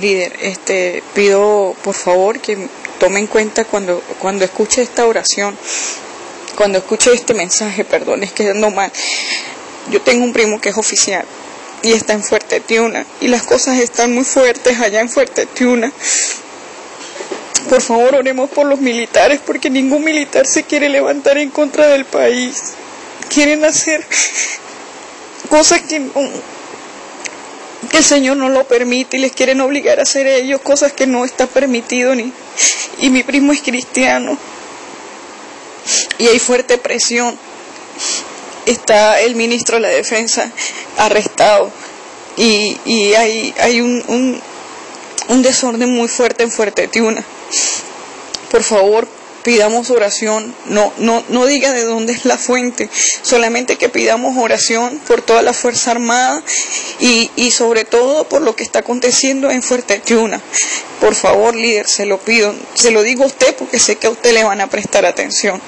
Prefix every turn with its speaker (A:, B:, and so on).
A: líder, este, pido por favor que tome en cuenta cuando, cuando escuche esta oración, cuando escuche este mensaje, perdón, es que ando mal. Yo tengo un primo que es oficial y está en Fuerte Tiuna y las cosas están muy fuertes allá en Fuerte Tiuna. Por favor, oremos por los militares porque ningún militar se quiere levantar en contra del país. Quieren hacer cosas que, el Señor no lo permite y les quieren obligar a hacer ellos cosas que no está permitido ni y mi primo es cristiano. Y hay fuerte presión. Está el ministro de la defensa arrestado. Y, y hay, hay un, un, un desorden muy fuerte en Fuerte Tiuna por favor pidamos oración, no, no, no diga de dónde es la fuente, solamente que pidamos oración por toda la Fuerza Armada y, y sobre todo por lo que está aconteciendo en Fuerte. Por favor, líder, se lo pido, se lo digo a usted porque sé que a usted le van a prestar atención.